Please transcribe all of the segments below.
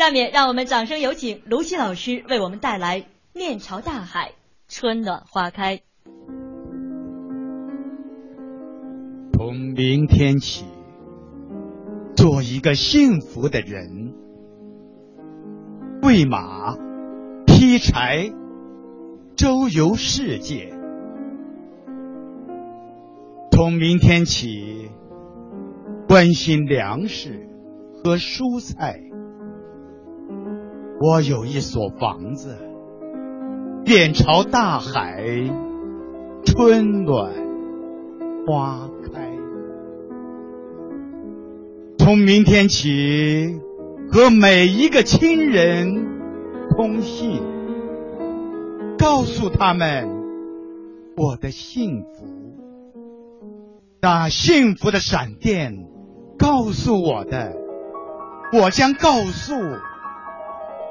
下面让我们掌声有请卢奇老师为我们带来《面朝大海，春暖花开》。从明天起，做一个幸福的人，喂马，劈柴，周游世界。从明天起，关心粮食和蔬菜。我有一所房子，面朝大海，春暖花开。从明天起，和每一个亲人通信，告诉他们我的幸福。那幸福的闪电告诉我的，我将告诉。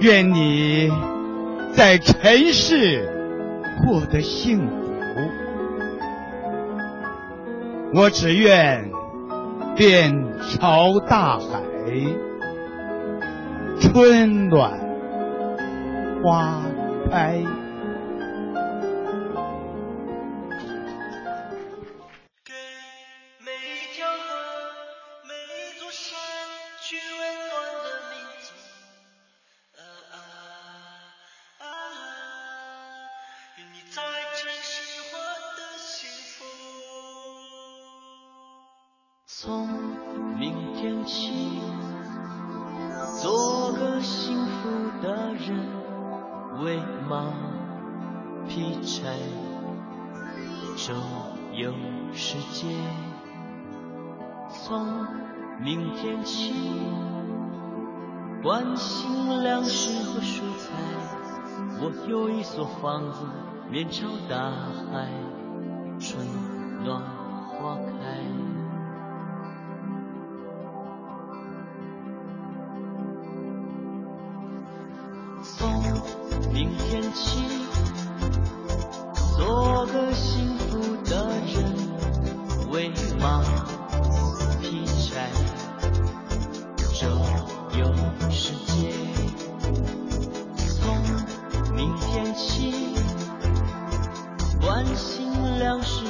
愿你在尘世获得幸福，我只愿面朝大海，春暖花开。给每一条河，每一座山，去问你在真惜我的幸福。从明天起，做个幸福的人，喂马，劈柴，周游世界。从明天起，关心粮食和蔬菜。我有一所房子。面朝大海，春暖花开。从明天起，做个幸福的人，喂马，劈柴，周游世界。从明天起安心疗伤。